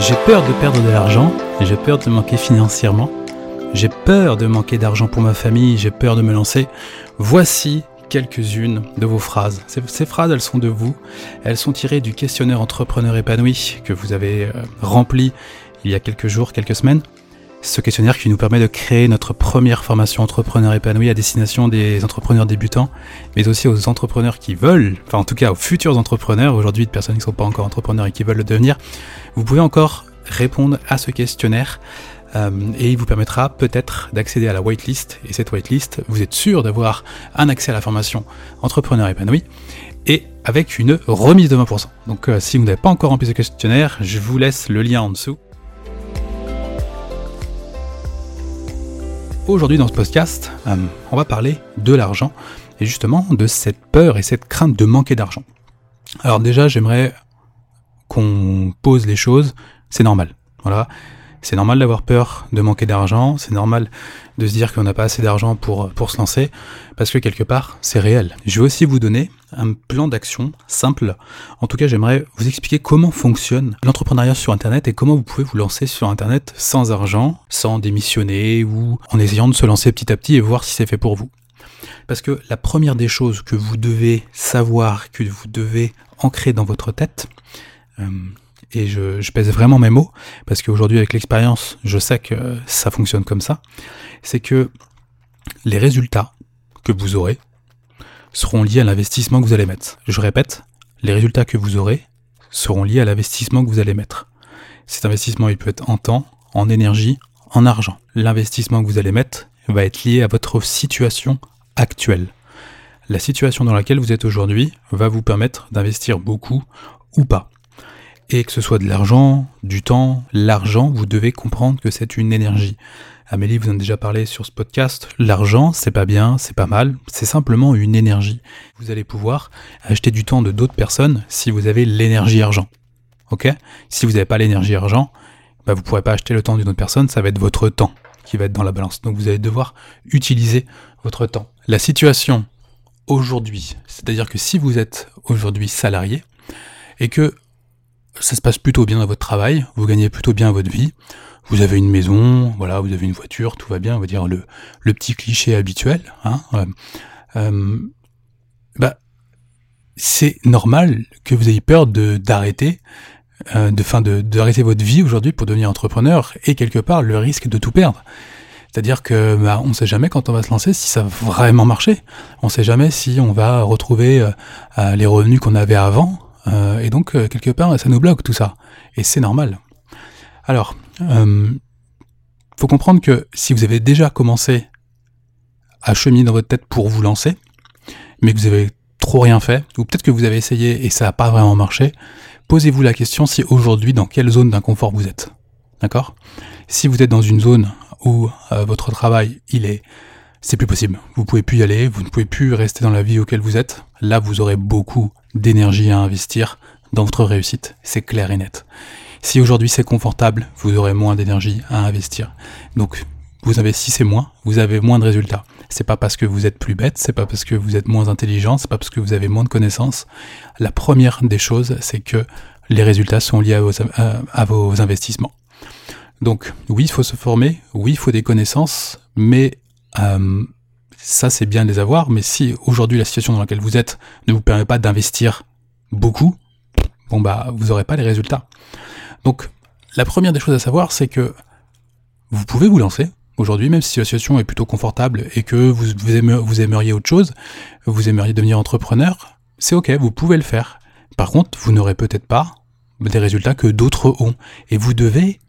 J'ai peur de perdre de l'argent, j'ai peur de manquer financièrement, j'ai peur de manquer d'argent pour ma famille, j'ai peur de me lancer. Voici quelques-unes de vos phrases. Ces, phrases, elles sont de vous, elles sont tirées du questionnaire entrepreneur épanoui que vous avez euh, rempli il y a quelques jours, quelques semaines. Ce questionnaire qui nous permet de créer notre première formation entrepreneur épanoui à destination des entrepreneurs débutants, mais aussi aux entrepreneurs qui veulent, enfin en tout cas aux futurs entrepreneurs, aujourd'hui de personnes qui ne sont pas encore entrepreneurs et qui veulent le devenir, vous pouvez encore répondre à ce questionnaire euh, et il vous permettra peut-être d'accéder à la whitelist. Et cette whitelist, vous êtes sûr d'avoir un accès à la formation entrepreneur épanoui et avec une remise de 20%. Donc euh, si vous n'avez pas encore rempli ce questionnaire, je vous laisse le lien en dessous. Aujourd'hui dans ce podcast, euh, on va parler de l'argent et justement de cette peur et cette crainte de manquer d'argent. Alors déjà, j'aimerais qu'on pose les choses, c'est normal. Voilà, c'est normal d'avoir peur de manquer d'argent, c'est normal de se dire qu'on n'a pas assez d'argent pour, pour se lancer, parce que quelque part, c'est réel. Je vais aussi vous donner un plan d'action simple. En tout cas, j'aimerais vous expliquer comment fonctionne l'entrepreneuriat sur Internet et comment vous pouvez vous lancer sur Internet sans argent, sans démissionner ou en essayant de se lancer petit à petit et voir si c'est fait pour vous. Parce que la première des choses que vous devez savoir, que vous devez ancrer dans votre tête, euh, et je, pèse vraiment mes mots, parce qu'aujourd'hui avec l'expérience, je sais que ça fonctionne comme ça, c'est que les résultats que vous aurez seront liés à l'investissement que vous allez mettre. Je répète, les résultats que vous aurez seront liés à l'investissement que vous allez mettre. Cet investissement, il peut être en temps, en énergie, en argent. L'investissement que vous allez mettre va être lié à votre situation actuelle. La situation dans laquelle vous êtes aujourd'hui va vous permettre d'investir beaucoup ou pas. Et que ce soit de l'argent, du temps, l'argent, vous devez comprendre que c'est une énergie. Amélie vous en a déjà parlé sur ce podcast. L'argent, c'est pas bien, c'est pas mal, c'est simplement une énergie. Vous allez pouvoir acheter du temps de d'autres personnes si vous avez l'énergie argent. Ok? Si vous n'avez pas l'énergie argent, bah vous pourrez pas acheter le temps d'une autre personne, ça va être votre temps qui va être dans la balance. Donc vous allez devoir utiliser votre temps. La situation aujourd'hui, c'est-à-dire que si vous êtes aujourd'hui salarié et que ça se passe plutôt bien dans votre travail, vous gagnez plutôt bien votre vie, vous avez une maison, voilà, vous avez une voiture, tout va bien, on va dire le, le petit cliché habituel, hein, euh, euh, bah, c'est normal que vous ayez peur de d'arrêter, euh, de fin de d'arrêter votre vie aujourd'hui pour devenir entrepreneur et quelque part le risque de tout perdre. C'est-à-dire que bah, on ne sait jamais quand on va se lancer si ça va vraiment marcher. On ne sait jamais si on va retrouver euh, les revenus qu'on avait avant. Euh, et donc, euh, quelque part, ça nous bloque tout ça. Et c'est normal. Alors, euh, faut comprendre que si vous avez déjà commencé à cheminer dans votre tête pour vous lancer, mais que vous avez trop rien fait, ou peut-être que vous avez essayé et ça n'a pas vraiment marché, posez-vous la question si aujourd'hui, dans quelle zone d'inconfort vous êtes. D'accord? Si vous êtes dans une zone où votre travail, il est c'est plus possible. Vous pouvez plus y aller, vous ne pouvez plus rester dans la vie auquel vous êtes. Là, vous aurez beaucoup d'énergie à investir dans votre réussite, c'est clair et net. Si aujourd'hui c'est confortable, vous aurez moins d'énergie à investir. Donc, vous investissez moins, vous avez moins de résultats. C'est pas parce que vous êtes plus bête, c'est pas parce que vous êtes moins intelligent, c'est pas parce que vous avez moins de connaissances. La première des choses, c'est que les résultats sont liés à vos, vos investissements. Donc, oui, il faut se former, oui, il faut des connaissances, mais euh, ça, c'est bien de les avoir, mais si aujourd'hui la situation dans laquelle vous êtes ne vous permet pas d'investir beaucoup, bon bah vous n'aurez pas les résultats. Donc la première des choses à savoir, c'est que vous pouvez vous lancer aujourd'hui, même si la situation est plutôt confortable et que vous, vous, aimeriez autre chose, vous aimeriez devenir entrepreneur, c'est ok, vous pouvez le faire. Par contre, vous n'aurez peut-être pas des résultats que d'autres ont. Et vous devez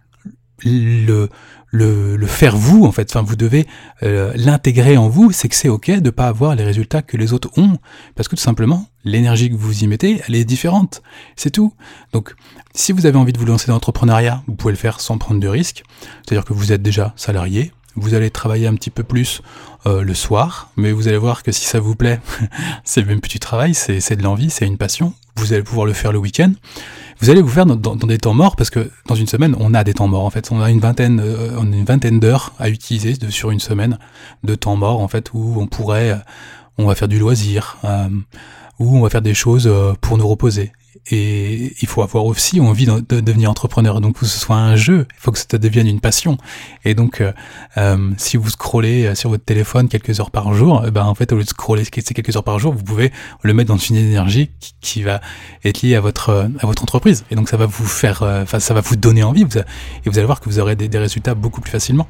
le, le, le, faire vous en fait. Enfin, vous devez euh, l'intégrer en vous. C'est que c'est ok de pas avoir les résultats que les autres ont, parce que tout simplement l'énergie que vous y mettez, elle est différente. C'est tout. Donc, si vous avez envie de vous lancer dans l'entrepreneuriat, vous pouvez le faire sans prendre de risques. C'est-à-dire que vous êtes déjà salarié, vous allez travailler un petit peu plus euh, le soir, mais vous allez voir que si ça vous plaît, c'est même petit travail, c'est de l'envie, c'est une passion. Vous allez pouvoir le faire le week-end vous allez vous faire dans, des temps morts parce que dans une semaine, on a des temps morts en fait. On a une vingtaine, euh, une vingtaine d'heures à utiliser sur une semaine de temps morts en fait où on pourrait, on va faire du loisir, euh, où on va faire des choses euh, pour nous reposer. Et il faut avoir aussi envie de, devenir entrepreneur. Donc, que ce soit un jeu, il faut que ça devienne une passion. Et donc, euh, euh, si vous scrollez sur votre téléphone quelques heures par jour, eh ben en fait, au lieu de scroller ces quelques heures par jour, vous pouvez le mettre dans une énergie qui, va être liée à votre à votre entreprise. Et donc, ça va vous faire, enfin, ça va vous donner envie. Et vous allez voir que vous aurez des résultats beaucoup plus facilement.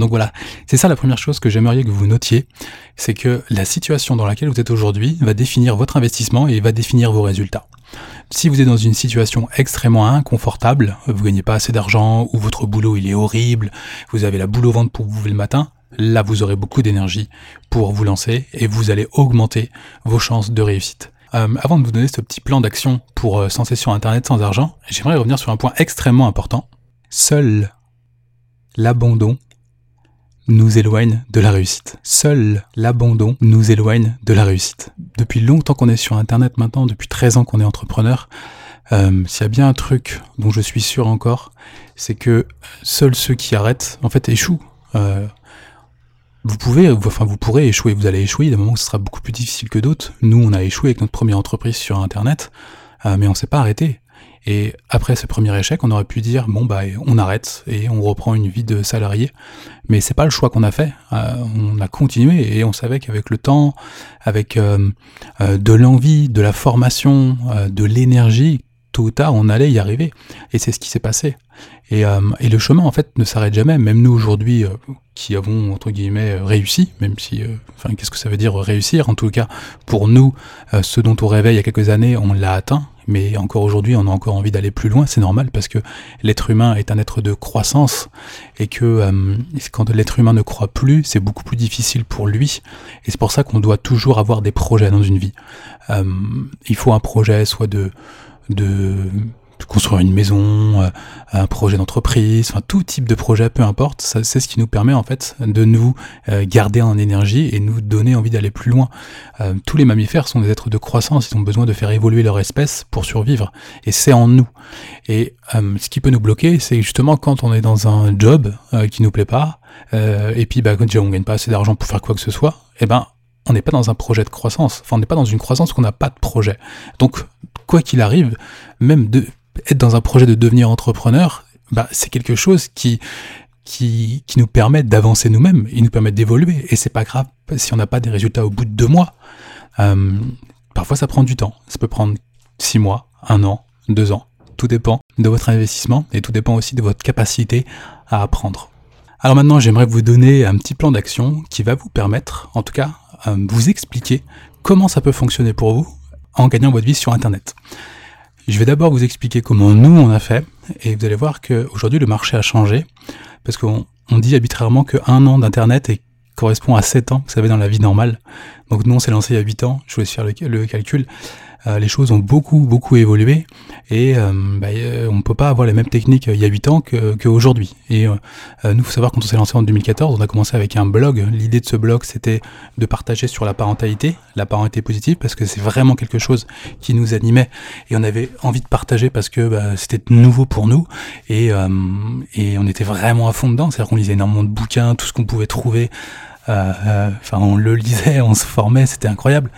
Donc voilà, c'est ça la première chose que j'aimerais que vous notiez, c'est que la situation dans laquelle vous êtes aujourd'hui va définir votre investissement et va définir vos résultats. Si vous êtes dans une situation extrêmement inconfortable, vous gagnez pas assez d'argent ou votre boulot il est horrible, vous avez la boule au ventre pour vous lever le matin, là vous aurez beaucoup d'énergie pour vous lancer et vous allez augmenter vos chances de réussite. Euh, avant de vous donner ce petit plan d'action pour euh, sur Internet sans argent, j'aimerais revenir sur un point extrêmement important. Seul l'abandon nous éloigne de la réussite. Seul l'abandon nous éloigne de la réussite. Depuis longtemps qu'on est sur Internet maintenant, depuis 13 ans qu'on est entrepreneur, euh, s'il y a bien un truc dont je suis sûr encore, c'est que seuls ceux qui arrêtent, en fait, échouent. Euh, vous pouvez, enfin, vous pourrez échouer, vous allez échouer, d'un moment où ce sera beaucoup plus difficile que d'autres. Nous, on a échoué avec notre première entreprise sur Internet, euh, mais on s'est pas arrêté. Et après ce premier échec, on aurait pu dire bon bah on arrête et on reprend une vie de salarié. Mais c'est pas le choix qu'on a fait. Euh, on a continué et on savait qu'avec le temps, avec euh, euh, de l'envie, de la formation, de l'énergie, ou tard on allait y arriver. Et c'est ce qui s'est passé. Et, et, le chemin en fait ne s'arrête jamais. Même nous aujourd'hui qui avons entre guillemets réussi, même si, enfin qu'est-ce que ça veut dire réussir En tout cas pour nous, ce dont on rêvait il y a quelques années, on l'a atteint mais encore aujourd'hui, on a encore envie d'aller plus loin, c'est normal parce que l'être humain est un être de croissance et que euh, quand l'être humain ne croit plus, c'est beaucoup plus difficile pour lui. Et c'est pour ça qu'on doit toujours avoir des projets dans une vie. Euh, il faut un projet soit de de construire une maison, euh, un projet d'entreprise, enfin tout type de projet, peu importe, c'est ce qui nous permet en fait de nous euh, garder en énergie et nous donner envie d'aller plus loin. Euh, tous les mammifères sont des êtres de croissance, ils ont besoin de faire évoluer leur espèce pour survivre, et c'est en nous. Et ce qui peut nous bloquer, c'est justement quand on est dans un job qui nous plaît pas, et puis bah, quand on gagne pas assez d'argent pour faire quoi que ce soit, et eh ben on n'est pas dans un projet de croissance. Enfin, on n'est pas dans une croissance qu'on n'a pas de projet. Donc, quoi qu'il arrive, même de, être dans un projet de devenir entrepreneur, bah, c'est quelque chose qui, qui, nous permet d'avancer nous-mêmes, il nous permet d'évoluer. Et c'est pas grave si on n'a pas des résultats au bout de deux mois. Euh, parfois, ça prend du temps. Ça peut prendre six mois, un an, deux ans. Tout dépend de votre investissement et tout dépend aussi de votre capacité à apprendre. Alors maintenant, j'aimerais vous donner un petit plan d'action qui va vous permettre, en tout cas, vous expliquer comment ça peut fonctionner pour vous en gagnant votre vie sur Internet. Je vais d'abord vous expliquer comment nous on a fait, et vous allez voir qu'aujourd'hui le marché a changé, parce qu'on dit arbitrairement qu'un an d'Internet correspond à 7 ans, vous savez, dans la vie normale. Donc nous on s'est lancé il y a 8 ans, je vous laisse faire le calcul. Euh, les choses ont beaucoup beaucoup évolué et euh, bah, euh, on ne peut pas avoir les mêmes techniques il y a 8 ans qu'aujourd'hui. et nous, il faut savoir quand on s'est lancé en 2014, on a commencé avec un blog. L'idée de ce blog, c'était de partager sur la parentalité, la parentalité positive, parce que c'est vraiment quelque chose qui nous animait et on avait envie de partager parce que bah, c'était nouveau pour nous et, et on était vraiment à fond dedans. C'est-à-dire qu'on lisait énormément de bouquins, tout ce qu'on pouvait trouver. Euh, euh, enfin, on le lisait, on se formait, c'était incroyable.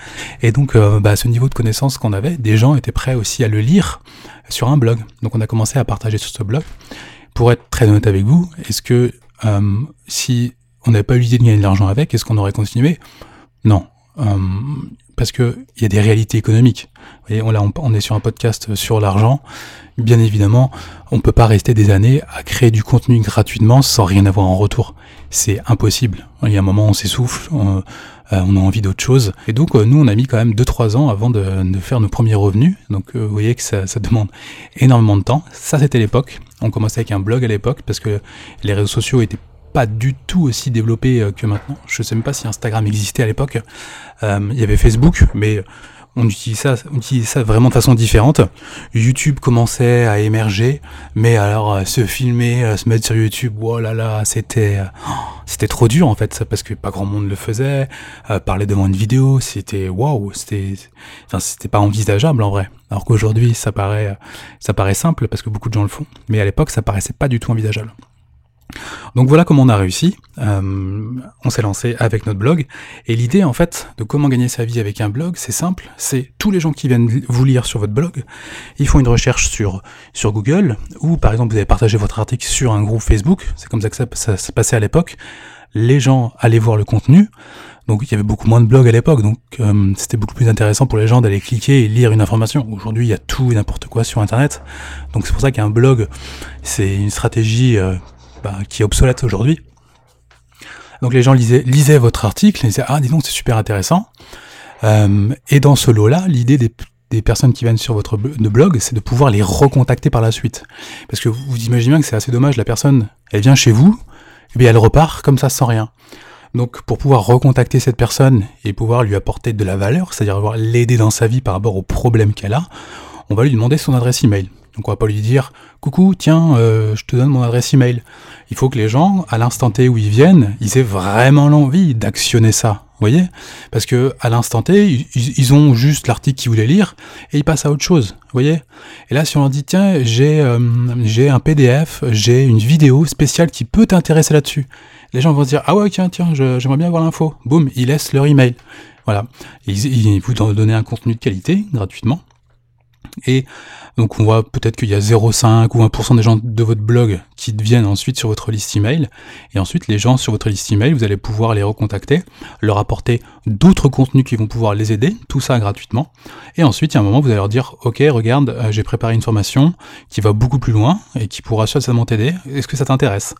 Et donc, euh, bah, ce niveau de connaissance qu'on avait, des gens étaient prêts aussi à le lire sur un blog. Donc, on a commencé à partager sur ce blog. Pour être très honnête avec vous, est-ce que si on n'avait pas eu l'idée de gagner de l'argent avec, est-ce qu'on aurait continué? Non. Parce que il y a des réalités économiques. Vous voyez, on, est sur un podcast sur l'argent. Bien évidemment, on peut pas rester des années à créer du contenu gratuitement sans rien avoir en retour c'est impossible. Il y a un moment, on s'essouffle, on, euh, a envie d'autre chose. Et donc, euh, nous, on a mis quand même 2-3 ans avant de, faire nos premiers revenus. Donc, euh, vous voyez que ça, demande énormément de temps. Ça, c'était l'époque. On commençait avec un blog à l'époque parce que les réseaux sociaux étaient pas du tout aussi développés que maintenant. Je sais même pas si Instagram existait à l'époque. il y avait Facebook, mais on utilise ça, on utilise ça vraiment de façon différente. YouTube commençait à émerger, mais alors euh, se filmer, euh, se mettre sur YouTube, oh là là, c'était euh, c'était trop dur en fait, parce que pas grand monde le faisait. parler devant une vidéo, c'était waouh, c'était c'était pas envisageable en vrai. Alors qu'aujourd'hui, ça paraît ça paraît simple parce que beaucoup de gens le font, mais à l'époque, ça paraissait pas du tout envisageable. Donc voilà comment on a réussi. Euh, on s'est lancé avec notre blog. Et l'idée, en fait, de comment gagner sa vie avec un blog, c'est simple. C'est tous les gens qui viennent vous lire sur votre blog, ils font une recherche sur, Google, ou par exemple, vous avez partagé votre article sur un groupe Facebook. C'est comme ça que ça, ça se passait à l'époque. Les gens allaient voir le contenu. Donc il y avait beaucoup moins de blogs à l'époque, donc euh, c'était beaucoup plus intéressant pour les gens d'aller cliquer et lire une information. Aujourd'hui, il y a tout et n'importe quoi sur Internet. Donc c'est pour ça qu'un blog, c'est une stratégie euh, bah, qui est obsolète aujourd'hui. Donc les gens lisaient, votre article, et disaient ah dis donc c'est super intéressant. Euh, et dans ce lot-là, l'idée des, des, personnes qui viennent sur votre blog, c'est de pouvoir les recontacter par la suite. Parce que vous, imaginez bien que c'est assez dommage, la personne, elle vient chez vous, et bien elle repart comme ça sans rien. Donc pour pouvoir recontacter cette personne et pouvoir lui apporter de la valeur, c'est-à-dire l'aider dans sa vie par rapport aux problèmes qu'elle a, on va lui demander son adresse email. Donc on va pas lui dire coucou, tiens, euh, je te donne mon adresse email. Il faut que les gens, à l'instant T où ils viennent, ils aient vraiment l'envie d'actionner ça. Vous voyez? Parce que à l'instant T, ils, ont juste l'article qu'ils voulaient lire et ils passent à autre chose. Vous voyez? Et là, si on leur dit tiens, j'ai euh, j'ai un PDF, j'ai une vidéo spéciale qui peut t'intéresser là-dessus, les gens vont se dire ah ouais tiens tiens, j'aimerais bien avoir l'info. Boum, ils laissent leur email. Voilà. Ils, ils vous donnent un contenu de qualité gratuitement. Et donc on voit peut-être qu'il y a 0,5 ou 1% des gens de votre blog qui viennent ensuite sur votre liste email. Et ensuite les gens sur votre liste email, vous allez pouvoir les recontacter, leur apporter d'autres contenus qui vont pouvoir les aider, tout ça gratuitement. Et ensuite, il y a un moment, vous allez leur dire, ok, regarde, euh, j'ai préparé une formation qui va beaucoup plus loin et qui pourra certainement t'aider. Est-ce que ça t'intéresse?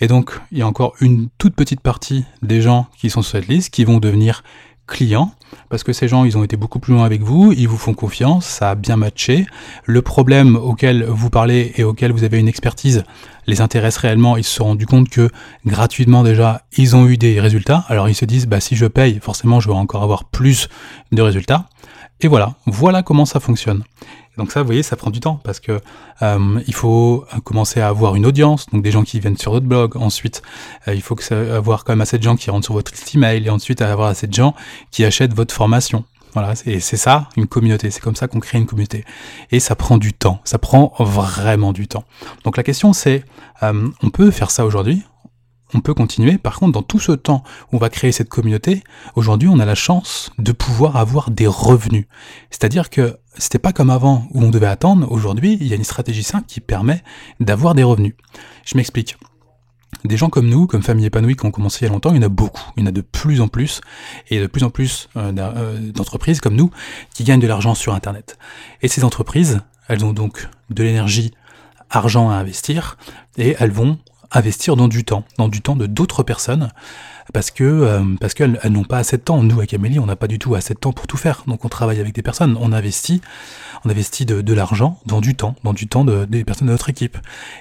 Et donc, il y a encore une toute petite partie des gens qui sont sur cette liste qui vont devenir clients, parce que ces gens, ils ont été beaucoup plus loin avec vous, ils vous font confiance, ça a bien matché. Le problème auquel vous parlez et auquel vous avez une expertise les intéresse réellement, ils se sont rendus compte que gratuitement déjà, ils ont eu des résultats. Alors ils se disent, bah si je paye, forcément, je vais encore avoir plus de résultats. Et voilà, voilà comment ça fonctionne. Donc ça, vous voyez, ça prend du temps parce que euh, il faut commencer à avoir une audience, donc des gens qui viennent sur votre blog. Ensuite, euh, il faut que ça, avoir quand même assez de gens qui rentrent sur votre email et ensuite avoir assez de gens qui achètent votre formation. Voilà, c'est ça, une communauté. C'est comme ça qu'on crée une communauté. Et ça prend du temps. Ça prend vraiment du temps. Donc la question c'est, euh, on peut faire ça aujourd'hui? On peut continuer? Par contre, dans tout ce temps où on va créer cette communauté, aujourd'hui, on a la chance de pouvoir avoir des revenus. C'est-à-dire que c'était pas comme avant où on devait attendre. Aujourd'hui, il y a une stratégie simple qui permet d'avoir des revenus. Je m'explique. Des gens comme nous, comme Famille Épanouie, qui ont commencé il y a longtemps, il y en a beaucoup. Il y en a de plus en plus. Et de plus en plus euh, euh, d'entreprises comme nous qui gagnent de l'argent sur Internet. Et ces entreprises, elles ont donc de l'énergie, argent à investir, et elles vont investir dans du temps, dans du temps de d'autres personnes, parce que euh, parce qu'elles n'ont pas assez de temps. Nous, avec Amélie, on n'a pas du tout assez de temps pour tout faire. Donc on travaille avec des personnes, on investit, on investit de, l'argent dans du temps, dans du temps de, des personnes de notre équipe.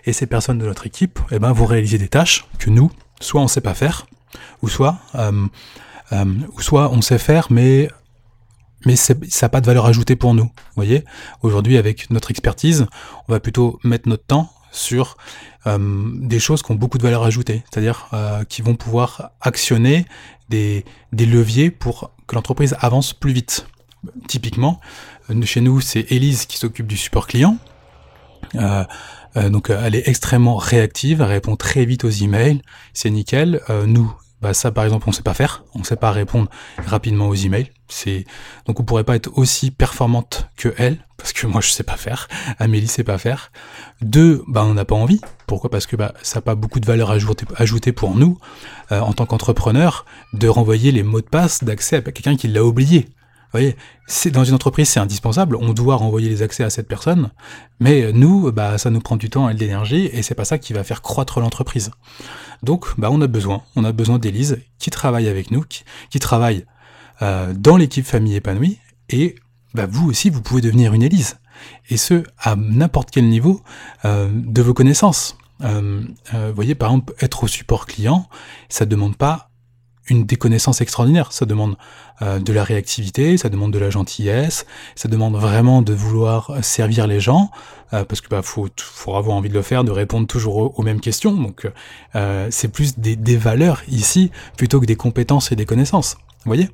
Et ces personnes de notre équipe, eh ben, vont réaliser des tâches que nous, soit on sait pas faire, ou soit euh, euh, ou soit on sait faire, mais mais ça n'a pas de valeur ajoutée pour nous. Voyez, aujourd'hui avec notre expertise, on va plutôt mettre notre temps sur des choses qui ont beaucoup de valeur ajoutée, c'est-à-dire euh, qui vont pouvoir actionner des, des leviers pour que l'entreprise avance plus vite. Typiquement, euh, chez nous, c'est Elise qui s'occupe du support client. Euh, euh, donc elle est extrêmement réactive, elle répond très vite aux emails, c'est nickel. nous, bah ça par exemple on sait pas faire, on sait pas répondre rapidement aux emails. C'est donc on pourrait pas être aussi performante que elle parce que moi je sais pas faire, Amélie sait pas faire. Deux, bah on n'a pas envie. Pourquoi? Parce que bah ça n'a pas beaucoup de valeur ajoutée, pour nous euh, en tant qu'entrepreneur de renvoyer les mots de passe d'accès à quelqu'un qui l'a oublié. Voyez, c'est dans une entreprise, c'est indispensable. On doit renvoyer les accès à cette personne, mais nous, bah, ça nous prend du temps et de l'énergie, et c'est pas ça qui va faire croître l'entreprise. Donc, bah, on a besoin, on a besoin d'Élise qui travaille avec nous, qui, travaille euh, dans l'équipe famille épanouie, et bah, vous aussi, vous pouvez devenir une Élise, et ce à n'importe quel niveau euh, de vos connaissances. Euh, vous voyez, par exemple, être au support client, ça demande pas une déconnaissance extraordinaire. Ça demande euh, de la réactivité, ça demande de la gentillesse, ça demande vraiment de vouloir servir les gens, euh, parce que bah faut, faut avoir envie de le faire, de répondre toujours aux, mêmes questions. Donc euh, c'est plus des, des, valeurs ici plutôt que des compétences et des connaissances. Vous voyez?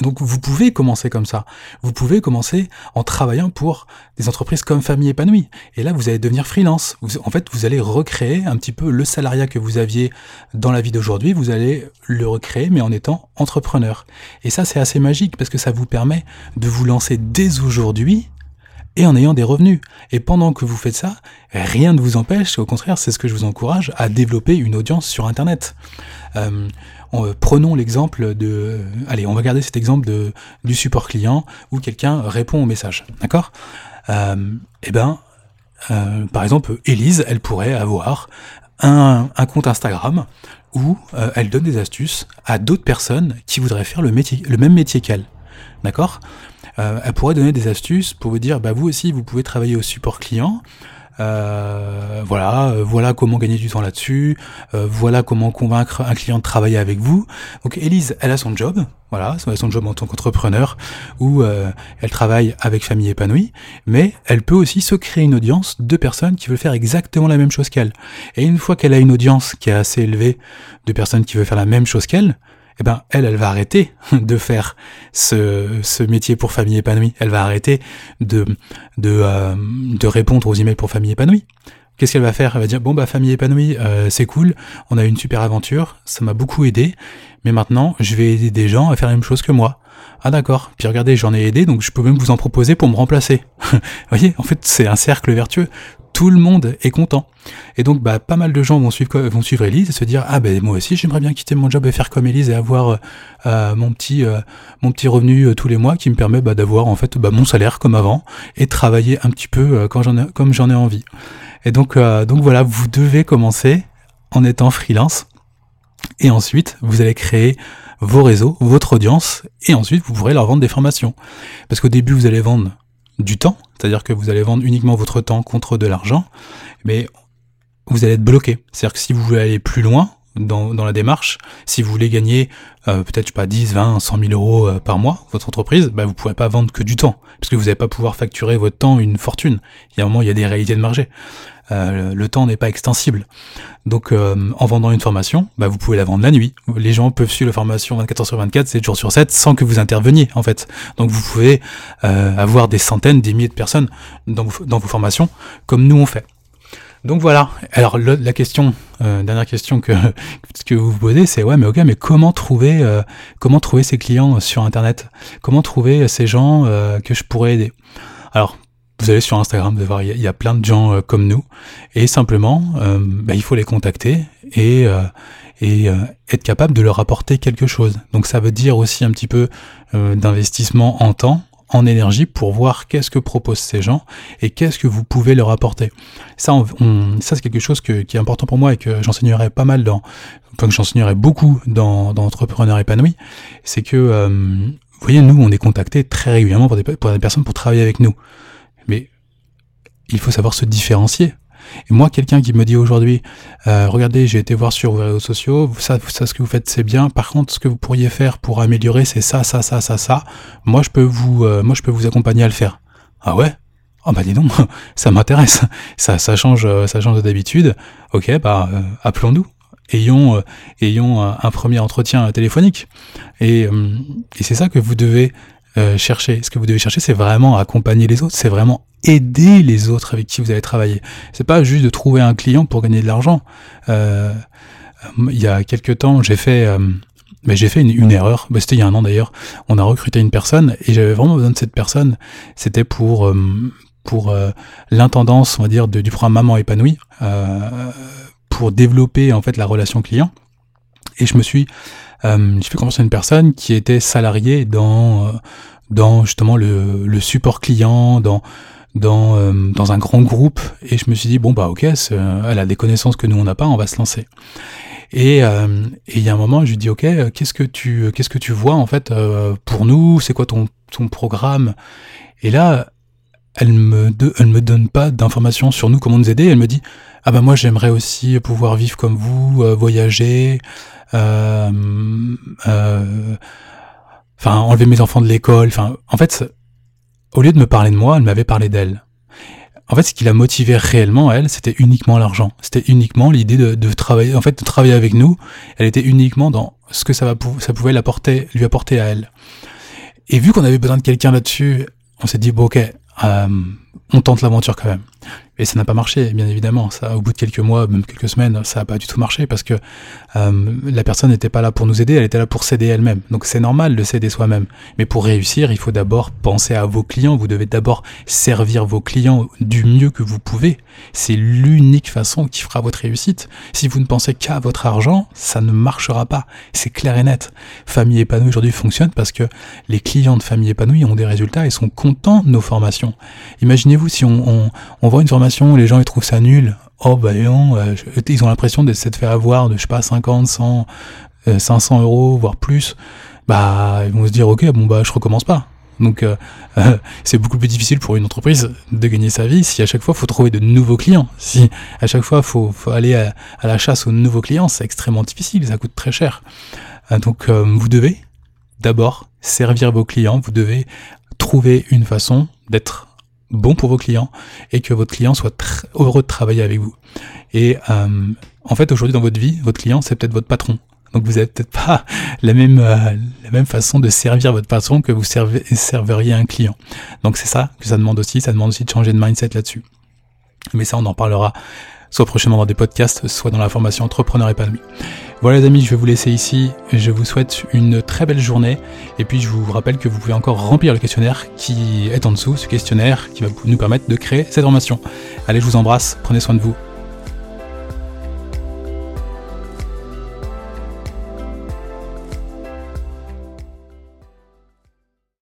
Donc vous pouvez commencer comme ça. Vous pouvez commencer en travaillant pour des entreprises comme Famille Épanouie. Et là, vous allez devenir freelance. en fait, vous allez recréer un petit peu le salariat que vous aviez dans la vie d'aujourd'hui. Vous allez le recréer, mais en étant entrepreneur. Et ça, c'est assez magique parce que ça vous permet de vous lancer dès aujourd'hui et en ayant des revenus. Et pendant que vous faites ça, rien ne vous empêche, au contraire, c'est ce que je vous encourage, à développer une audience sur Internet. Euh, prenons l'exemple de... Allez, on va garder cet exemple de, du support client où quelqu'un répond au message. D'accord? Euh, Eh euh, par exemple, Elise, elle pourrait avoir un, compte Instagram où euh, elle donne des astuces à d'autres personnes qui voudraient faire le, métier, le même métier qu'elle. D'accord euh, Elle pourrait donner des astuces pour vous dire, bah vous aussi, vous pouvez travailler au support client. Euh, voilà, euh, voilà comment gagner du temps là-dessus. Voilà comment convaincre un client de travailler avec vous. Donc Elise, elle a son job, voilà, son job en tant qu'entrepreneur, où elle travaille avec famille épanouie, mais elle peut aussi se créer une audience de personnes qui veulent faire exactement la même chose qu'elle. Et une fois qu'elle a une audience qui est assez élevée de personnes qui veulent faire la même chose qu'elle, eh ben elle, elle va arrêter de faire ce, métier pour famille épanouie. Elle va arrêter euh, de répondre aux emails pour famille épanouie. Qu'est-ce qu'elle va faire? Elle va dire bon bah famille épanouie, euh, c'est cool, on a eu une super aventure, ça m'a beaucoup aidé, mais maintenant je vais aider des gens à faire la même chose que moi. Ah d'accord. Puis regardez, j'en ai aidé, donc je peux même vous en proposer pour me remplacer. vous voyez, en fait, c'est un cercle vertueux tout le monde est content. Et donc, bah, pas mal de gens vont suivre, vont Elise et se dire, ah ben moi aussi, j'aimerais bien quitter mon job et faire comme Elise et avoir euh, euh, mon petit, euh, mon petit revenu tous les mois qui me permet bah, d'avoir en fait bah, mon salaire comme avant et travailler un petit peu quand j'en ai, comme j'en ai envie. Et donc, donc voilà, vous devez commencer en étant freelance et ensuite vous allez créer vos réseaux, votre audience et ensuite vous pourrez leur vendre des formations. Parce qu'au début, vous allez vendre du temps, c'est-à-dire que vous allez vendre uniquement votre temps contre de l'argent, mais vous allez être bloqué. C'est-à-dire que si vous voulez aller plus loin dans, dans la démarche, si vous voulez gagner euh, peut-être pas 10, 20, 100 000 euros euh, par mois, votre entreprise, bah, vous ne pourrez pas vendre que du temps, parce que vous n'allez pas pouvoir facturer votre temps une fortune. Il y a un moment, il y a des réalités de marché. Euh, le temps n'est pas extensible. Donc euh, en vendant une formation, bah, vous pouvez la vendre la nuit. Les gens peuvent suivre la formation 24 heures sur 24, 7 jours sur 7, sans que vous interveniez en fait. Donc vous pouvez euh, avoir des centaines, des milliers de personnes dans dans vos formations, comme nous on fait. Donc voilà. Alors la question, dernière question que que vous vous posez, c'est ouais, mais ok, mais comment trouver comment trouver ces clients sur Internet? Comment trouver ces gens que je pourrais aider? Alors vous allez sur Instagram, vous allez voir, il y, a plein de gens euh, comme nous, et simplement, euh, bah, il faut les contacter et, euh, et être capable de leur apporter quelque chose. Donc ça veut dire aussi un petit peu d'investissement en temps, en énergie pour voir qu'est-ce que proposent ces gens et qu'est-ce que vous pouvez leur apporter. Ça, ça c'est quelque chose qui est important pour moi et que j'enseignerai pas mal dans, enfin que j'enseignerai beaucoup dans, dans Entrepreneur épanoui, c'est que, vous voyez, nous, on est contacté très régulièrement pour des, pour des personnes pour travailler avec nous. Mais il faut savoir se différencier. Et moi, quelqu'un qui me dit aujourd'hui, euh, regardez, j'ai été voir sur vos réseaux sociaux, ça, ça, ce que vous faites, c'est bien. Par contre, ce que vous pourriez faire pour améliorer, c'est ça, ça, ça, ça, ça. Moi, je peux vous, euh, moi, je peux vous accompagner à le faire. Ah ouais? Ah bah dis donc, ça m'intéresse. Ça, ça change, euh, ça change d'habitude. Ok, bah appelons-nous. Ayons, ayons un, premier entretien téléphonique. Et, et c'est ça que vous devez euh, chercher. Ce que vous devez chercher, c'est vraiment accompagner les autres, c'est vraiment aider les autres avec qui vous allez travailler. C'est pas juste de trouver un client pour gagner de l'argent. Euh, il y a quelques temps, j'ai fait, euh, j'ai fait une, erreur. Bah, C'était il y a un an d'ailleurs. On a recruté une personne et j'avais vraiment besoin de cette personne. C'était pour pour l'intendance, on va dire, du programme Maman épanouie, pour développer en fait la relation client. Et je me suis euh, j'ai fait confiance à une personne qui était salariée dans, euh, dans justement le, le support client, dans, dans, euh, dans un grand groupe. Et je me suis dit, bon, bah ok, elle a des connaissances que nous, on n'a pas, on va se lancer. Et il y a un moment, je lui dis, ok, qu'est-ce que tu, qu'est-ce que tu vois en fait pour nous? C'est quoi ton, ton programme? Et là, elle me, elle me donne pas d'informations sur nous, comment nous aider. Elle me dit, ah bah moi j'aimerais aussi pouvoir vivre comme vous, voyager, euh, euh, enfin enlever mes enfants de l'école. Enfin, en fait, au lieu de me parler de moi, elle m'avait parlé d'elle. En fait, ce qui la motivait réellement, elle, c'était uniquement l'argent. C'était uniquement l'idée de, travailler, en fait, de travailler avec nous. Elle était uniquement dans ce que ça va, ça pouvait l'apporter, lui apporter à elle. Et vu qu'on avait besoin de quelqu'un là-dessus, on s'est dit, bon ok, euh, on tente l'aventure quand même. Et ça n'a pas marché, bien évidemment. Ça, au bout de quelques mois, même quelques semaines, ça n'a pas du tout marché parce que euh, la personne n'était pas là pour nous aider, elle était là pour s'aider elle-même. Donc c'est normal de s'aider soi-même. Mais pour réussir, il faut d'abord penser à vos clients. Vous devez d'abord servir vos clients du mieux que vous pouvez. C'est l'unique façon qui fera votre réussite. Si vous ne pensez qu'à votre argent, ça ne marchera pas. C'est clair et net. Famille épanouie aujourd'hui fonctionne parce que les clients de Famille épanouie ont des résultats et sont contents de nos formations. Imaginez-vous si on, vend une formation les gens ils trouvent ça nul. Oh bah non, euh, ils ont l'impression de s'être fait avoir de je sais pas 50, 100, 500 euros voire plus. Bah ils vont se dire ok bon bah je recommence pas. Donc euh, euh, c'est beaucoup plus difficile pour une entreprise de gagner sa vie si à chaque fois faut trouver de nouveaux clients. Si à chaque fois faut, faut, aller à, la chasse aux nouveaux clients, c'est extrêmement difficile, ça coûte très cher. donc vous devez d'abord servir vos clients, vous devez trouver une façon d'être bon pour vos clients et que votre client soit heureux de travailler avec vous. Et euh, en fait, aujourd'hui dans votre vie, votre client, c'est peut-être votre patron. Donc vous n'avez peut-être pas la même, euh, la même façon de servir votre patron que vous servez, serveriez un client. Donc c'est ça que ça demande aussi, ça demande aussi de changer de mindset là-dessus. Mais ça, on en parlera soit prochainement dans des podcasts, soit dans la formation Entrepreneur épanoui. Voilà les amis, je vais vous laisser ici. Je vous souhaite une très belle journée. Et puis je vous rappelle que vous pouvez encore remplir le questionnaire qui est en dessous, ce questionnaire qui va nous permettre de créer cette formation. Allez, je vous embrasse, prenez soin de vous.